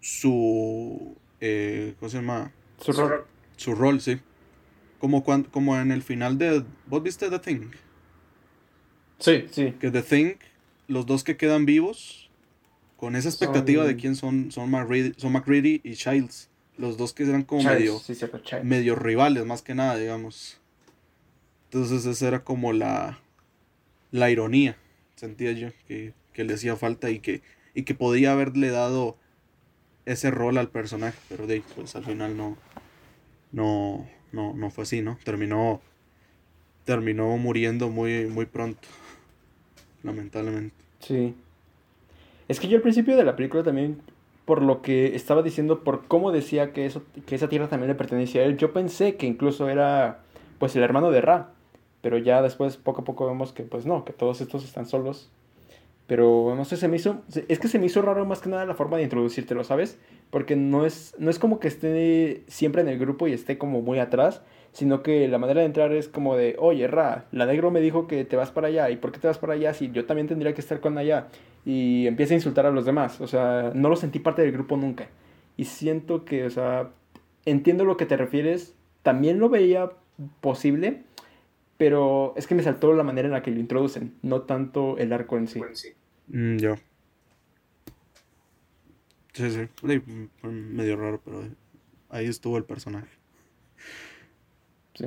su eh, ¿cómo se llama? Su rol. Su rol, sí. Como, cuan- como en el final de... ¿Vos viste The Thing? Sí, sí. Que The Thing, los dos que quedan vivos, con esa expectativa de quién son, son McReady, son McReady y Childs. Los dos que eran como Childs, medio, Sí, cierto, Childs. medio rivales, más que nada, digamos. Entonces esa era como la, la ironía, sentía yo, que, que le hacía falta y que, y que podía haberle dado ese rol al personaje, pero de pues al final no, no, no, no fue así, ¿no? Terminó, terminó muriendo muy, muy pronto, lamentablemente. Sí. Es que yo al principio de la película también, por lo que estaba diciendo, por cómo decía que, eso, que esa tierra también le pertenecía a él, yo pensé que incluso era pues el hermano de Ra. Pero ya después, poco a poco, vemos que pues no, que todos estos están solos. Pero no sé, se me hizo. Es que se me hizo raro más que nada la forma de introducírtelo, ¿sabes? Porque no es, no es como que esté siempre en el grupo y esté como muy atrás, sino que la manera de entrar es como de, oye, Ra, la negro me dijo que te vas para allá, ¿y por qué te vas para allá si yo también tendría que estar con allá? Y empieza a insultar a los demás, o sea, no lo sentí parte del grupo nunca. Y siento que, o sea, entiendo lo que te refieres, también lo veía posible, pero es que me saltó la manera en la que lo introducen, no tanto el arco en sí. Mm, ya. Sí, sí. Medio raro, pero ahí estuvo el personaje. Sí.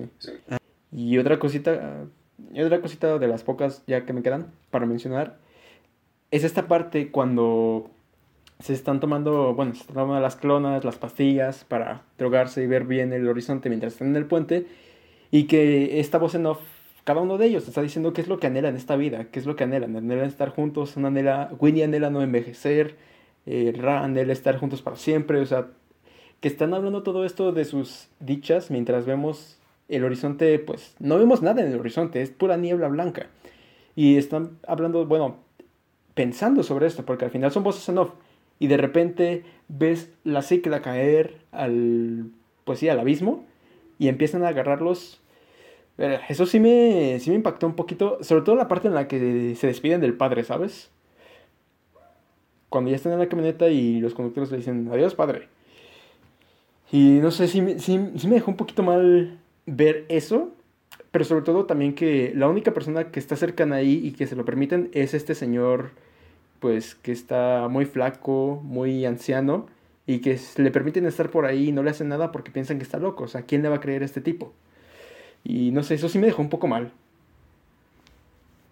Y otra cosita, y otra cosita de las pocas ya que me quedan para mencionar, es esta parte cuando se están tomando, bueno, se están tomando las clonas, las pastillas para drogarse y ver bien el horizonte mientras están en el puente, y que esta voz en off, cada uno de ellos está diciendo qué es lo que anhelan en esta vida, qué es lo que anhelan, anhelan estar juntos, una anhela, Winnie anhela no envejecer, eh, estar juntos para siempre, o sea, que están hablando todo esto de sus dichas mientras vemos el horizonte, pues no vemos nada en el horizonte, es pura niebla blanca. Y están hablando, bueno, pensando sobre esto, porque al final son voces en off. Y de repente ves la cicla caer al, pues sí, al abismo y empiezan a agarrarlos. Eh, Eso sí me, sí me impactó un poquito, sobre todo la parte en la que se despiden del padre, ¿sabes? Cuando ya están en la camioneta y los conductores le dicen, adiós padre. Y no sé, sí, sí, sí me dejó un poquito mal ver eso, pero sobre todo también que la única persona que está cercana ahí y que se lo permiten es este señor, pues que está muy flaco, muy anciano, y que le permiten estar por ahí y no le hacen nada porque piensan que está loco. O sea, ¿quién le va a creer a este tipo? Y no sé, eso sí me dejó un poco mal.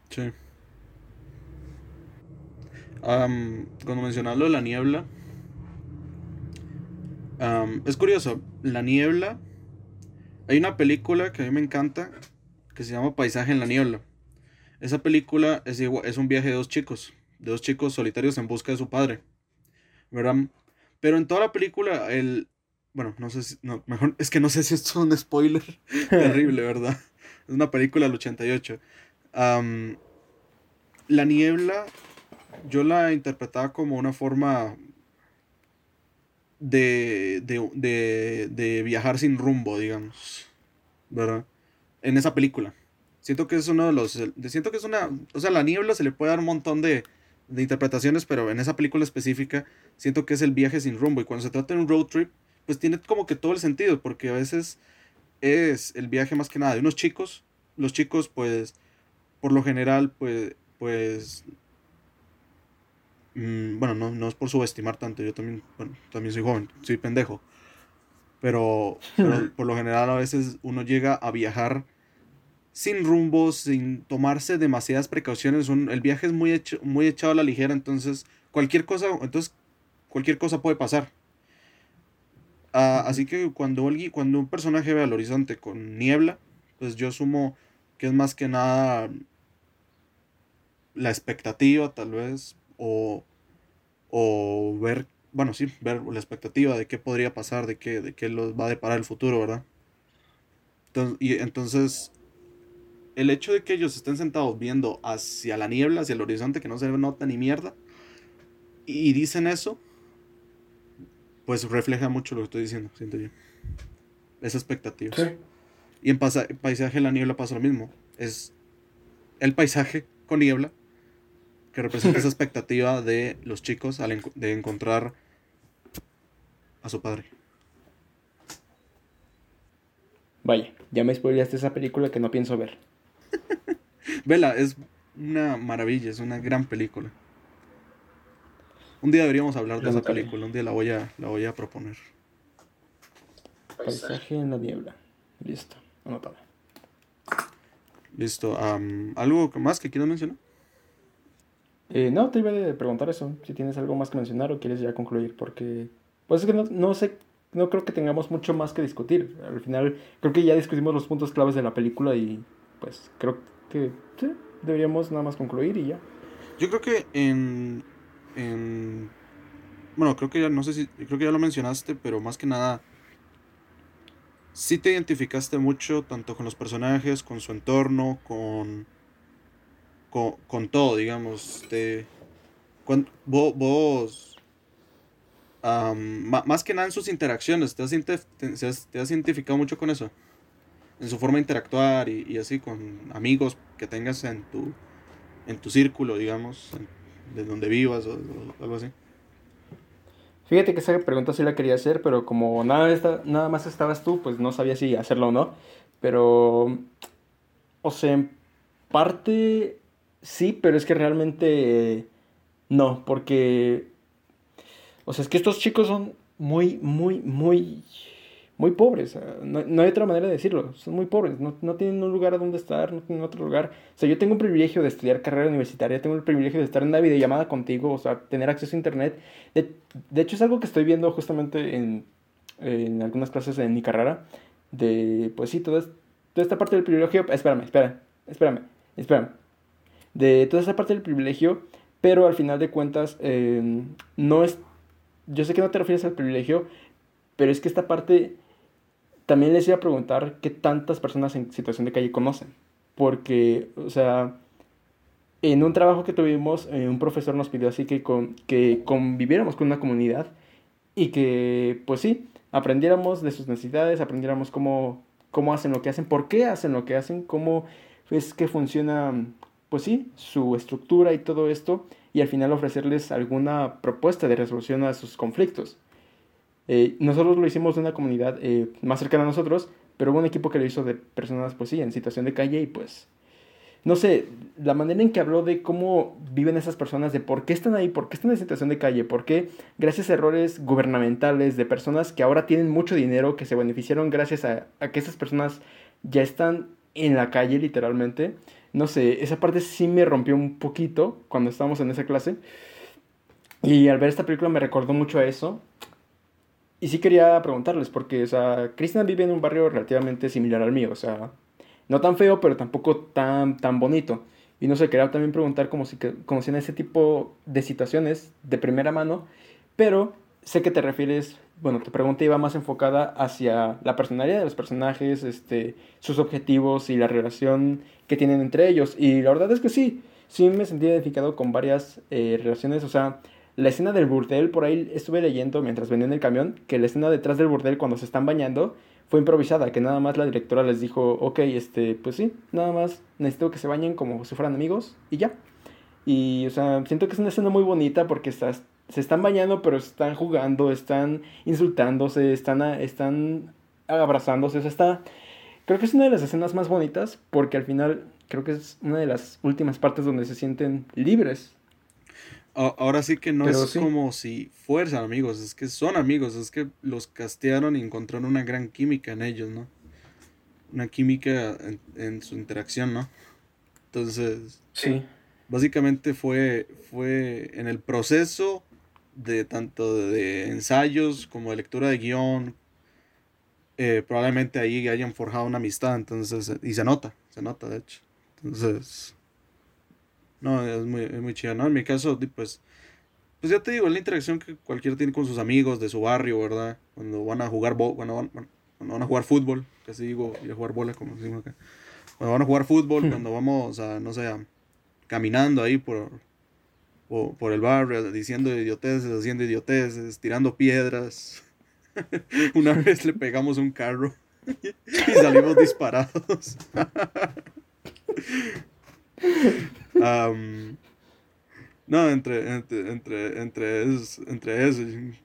Sí. Cuando mencionas lo de la niebla, es curioso, la niebla, hay una película que a mí me encanta que se llama Paisaje en la niebla. Esa película es, igua- es un viaje de dos chicos, de dos chicos solitarios en busca de su padre, ¿verdad? Pero en toda la película, el, bueno, no sé si, no, mejor, es que no sé si esto es un spoiler terrible, ¿verdad? Es una película del 88. Am, la niebla yo la interpretaba como una forma de, de, de, de viajar sin rumbo, digamos, ¿verdad? En esa película. Siento que es uno de los... Siento que es una... O sea, la niebla se le puede dar un montón de, de interpretaciones, pero en esa película específica siento que es el viaje sin rumbo. Y cuando se trata de un road trip, pues tiene como que todo el sentido, porque a veces es el viaje más que nada de unos chicos. Los chicos, pues, por lo general, pues, pues Mm, bueno, no, no es por subestimar tanto, yo también, bueno, también soy joven, soy pendejo. Pero, pero por lo general a veces uno llega a viajar sin rumbo, sin tomarse demasiadas precauciones. un- el viaje es muy, hecho- muy echado a la ligera, entonces cualquier cosa, entonces cualquier cosa puede pasar. Ah, así que cuando, alguien, cuando un personaje ve al horizonte con niebla, pues yo asumo que es más que nada la expectativa, tal vez, o, o ver, bueno, sí, ver la expectativa de qué podría pasar, de qué, de qué los va a deparar el futuro, ¿verdad? Entonces, y entonces, el hecho de que ellos estén sentados viendo hacia la niebla, hacia el horizonte, que no se nota ni mierda, y dicen eso, pues refleja mucho lo que estoy diciendo, siento yo. Esa expectativa. Sí. Y en pasa- paisaje la niebla pasa lo mismo. Es el paisaje con niebla que representa esa expectativa de los chicos al enco- de encontrar a su padre. Vaya, ya me spoileaste esa película que no pienso ver. Vela, es una maravilla, es una gran película. Un día deberíamos hablar de esa película, un día la voy a, la voy a proponer. Paisaje en la niebla. Listo, anotado. Listo. ¿Algo más que quieras mencionar? Eh, no, te iba a preguntar eso, si tienes algo más que mencionar o quieres ya concluir, porque pues es que no, no sé, no creo que tengamos mucho más que discutir. Al final creo que ya discutimos los puntos claves de la película y pues creo que sí, deberíamos nada más concluir y ya. Yo creo que en, en bueno, creo que ya no sé si creo que ya lo mencionaste, pero más que nada sí te identificaste mucho tanto con los personajes, con su entorno, con con, todo, digamos, te vos, vos más que nada en sus interacciones, te has, identificado mucho con eso, en su forma de interactuar y, así con amigos que tengas en tu, en tu círculo, digamos, de donde vivas o algo así. Fíjate que esa pregunta sí la quería hacer, pero como nada, nada más estabas tú, pues no sabía si hacerlo o no. Pero, o sea, en parte sí, pero es que realmente no, porque, o sea, es que estos chicos son muy, muy, muy muy pobres, no, hay otra manera de decirlo, son muy pobres, no, tienen un lugar a donde estar, no tienen otro lugar. O sea, yo tengo un privilegio de estudiar carrera universitaria, tengo el privilegio de estar en una videollamada contigo, o sea, tener acceso a internet. De, hecho, es algo que estoy viendo justamente en, en, algunas clases en mi carrera, de, pues sí, toda, toda esta parte del privilegio, espérame, espérame, espérame, espérame, de toda esta parte del privilegio, pero al final de cuentas, em, no es, yo sé que no te refieres al privilegio, pero es que esta parte también les iba a preguntar qué tantas personas en situación de calle conocen. Porque, o sea, en un trabajo que tuvimos, eh, un profesor nos pidió así que, con, que conviviéramos con una comunidad y que, pues sí, aprendiéramos de sus necesidades, aprendiéramos cómo, cómo hacen lo que hacen, por qué hacen lo que hacen, cómo es que funciona, pues sí, su estructura y todo esto, y al final ofrecerles alguna propuesta de resolución a sus conflictos. Eh, nosotros lo hicimos de una comunidad eh, más cercana a nosotros, pero hubo un equipo que lo hizo de personas, pues sí, en situación de calle y pues, no sé, la manera en que habló de cómo viven esas personas, de por qué están ahí, por qué están en situación de calle, por qué gracias a errores gubernamentales de personas que ahora tienen mucho dinero, que se beneficiaron gracias a, a que esas personas ya están en la calle literalmente. No sé, esa parte sí me rompió un poquito cuando estábamos en esa clase. Y al ver esta película me recordó mucho a eso. Y sí quería preguntarles, porque, o sea, Krishna vive en un barrio relativamente similar al mío, o sea, no tan feo, pero tampoco tan, tan bonito. Y no sé, quería también preguntar como si conocían ese tipo de situaciones de primera mano, pero sé que te refieres, bueno, tu pregunta iba más enfocada hacia la personalidad de los personajes, este, sus objetivos y la relación que tienen entre ellos. Y la verdad es que sí, sí me sentí identificado con varias eh, relaciones, o sea, la escena del burdel, por ahí estuve leyendo mientras venía en el camión, que la escena detrás del burdel cuando se están bañando fue improvisada, que nada más la directora les dijo, ok, este, pues sí, nada más necesito que se bañen como si fueran amigos y ya. Y, o sea, siento que es una escena muy bonita porque estás, se están bañando, pero están jugando, están insultándose, están, están abrazándose, o sea, está... Creo que es una de las escenas más bonitas porque al final creo que es una de las últimas partes donde se sienten libres Ahora sí que no es como si fueran amigos, es que son amigos, es que los castearon y encontraron una gran química en ellos, ¿no? Una química en, su interacción, ¿no? Entonces, sí. Básicamente fue, fue en el proceso de tanto de ensayos como de lectura de guion, eh, probablemente ahí hayan forjado una amistad, entonces, y se nota, se nota de hecho. Entonces, no, es muy, es muy chida, ¿no? En mi caso, pues, pues ya te digo, es la interacción que cualquiera tiene con sus amigos de su barrio, ¿verdad? Cuando van a jugar, cuando van, cuando van a jugar fútbol, casi digo, y a jugar bola, como decimos acá. Cuando van a jugar fútbol, hmm. cuando vamos a, no sé, caminando ahí por, por, por, el barrio, diciendo idioteces, haciendo idioteces, tirando piedras. Una vez le pegamos un carro y salimos disparados no, No, entre, entre, entre, entre, eso, entre eso y,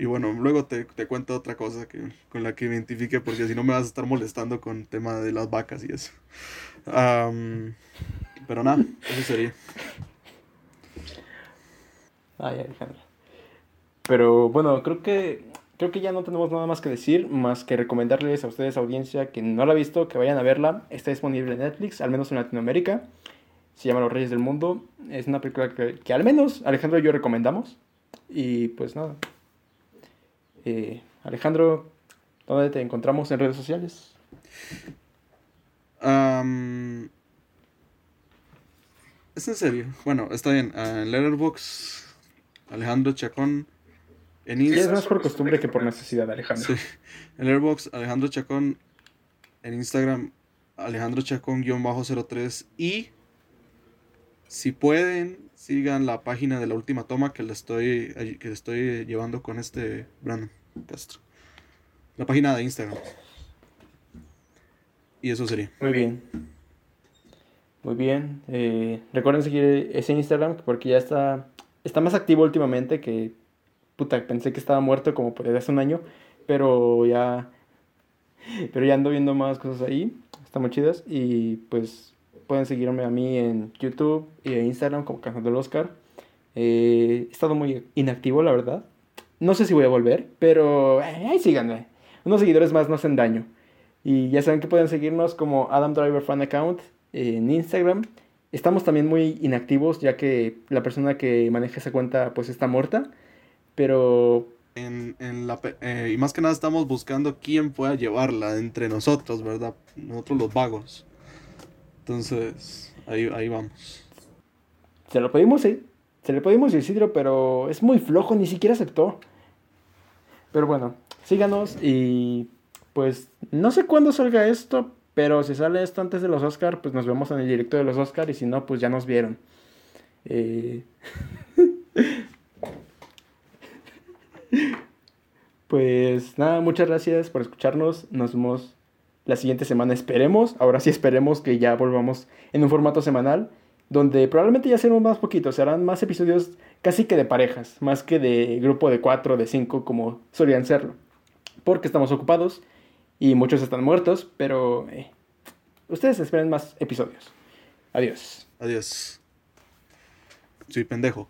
y, bueno, luego te, te, cuento otra cosa que, con la que identifique porque si no me vas a estar molestando con el tema de las vacas y eso. pero nada, eso sería. Ay, Alejandra. Pero bueno, creo que creo que ya no tenemos nada más que decir, más que recomendarles a ustedes, audiencia, que no la ha visto, que vayan a verla. Está disponible en Netflix, al menos en Latinoamérica. Se llama Los Reyes del Mundo. Es una película que, al menos Alejandro y yo recomendamos. Y pues nada. Eh, Alejandro, ¿dónde te encontramos en redes sociales? es en serio. Bueno, está bien. en Letterboxd, Alejandro Chacón. En Instagram. es más por costumbre que por necesidad, Alejandro. Sí. En Letterboxd, Alejandro Chacón. En Instagram, Alejandro Chacón-03. Y si pueden, sigan la página de la última toma que le estoy, que estoy llevando con este Brandon Castro. La página de Instagram. Y eso sería. Muy bien. Muy bien. Eh, recuerden seguir ese Instagram porque ya está, está más activo últimamente que... Puta, pensé que estaba muerto como por hace un año. Pero ya... Pero ya ando viendo más cosas ahí. Están muy chidas. Y pues pueden seguirme a mí en YouTube y en Instagram como Canal del Oscar. Eh, he estado muy inactivo, la verdad. No sé si voy a volver, pero eh, ahí síganme. Unos seguidores más no hacen daño. Y ya saben que pueden seguirnos como Adam Driver Fan Account en Instagram. Estamos también muy inactivos ya que la persona que maneja esa cuenta pues está muerta. Pero... En, la, eh, y más que nada estamos buscando quién pueda llevarla entre nosotros, ¿verdad? Nosotros los vagos. Entonces, ahí, ahí vamos. Se lo pedimos, ¿eh? Se le pedimos a Isidro, pero es muy flojo, ni siquiera aceptó. Pero bueno, síganos y pues no sé cuándo salga esto, pero si sale esto antes de los Oscar, pues nos vemos en el directo de los Oscar y si no, pues ya nos vieron. Eh... pues nada, muchas gracias por escucharnos. Nos vemos la siguiente semana esperemos, ahora sí esperemos que ya volvamos en un formato semanal, donde probablemente ya seremos más poquitos, serán más episodios casi que de parejas, más que de grupo de cuatro, de cinco, como solían serlo, porque estamos ocupados y muchos están muertos, pero eh, ustedes esperen más episodios. Adiós. Adiós. Soy pendejo.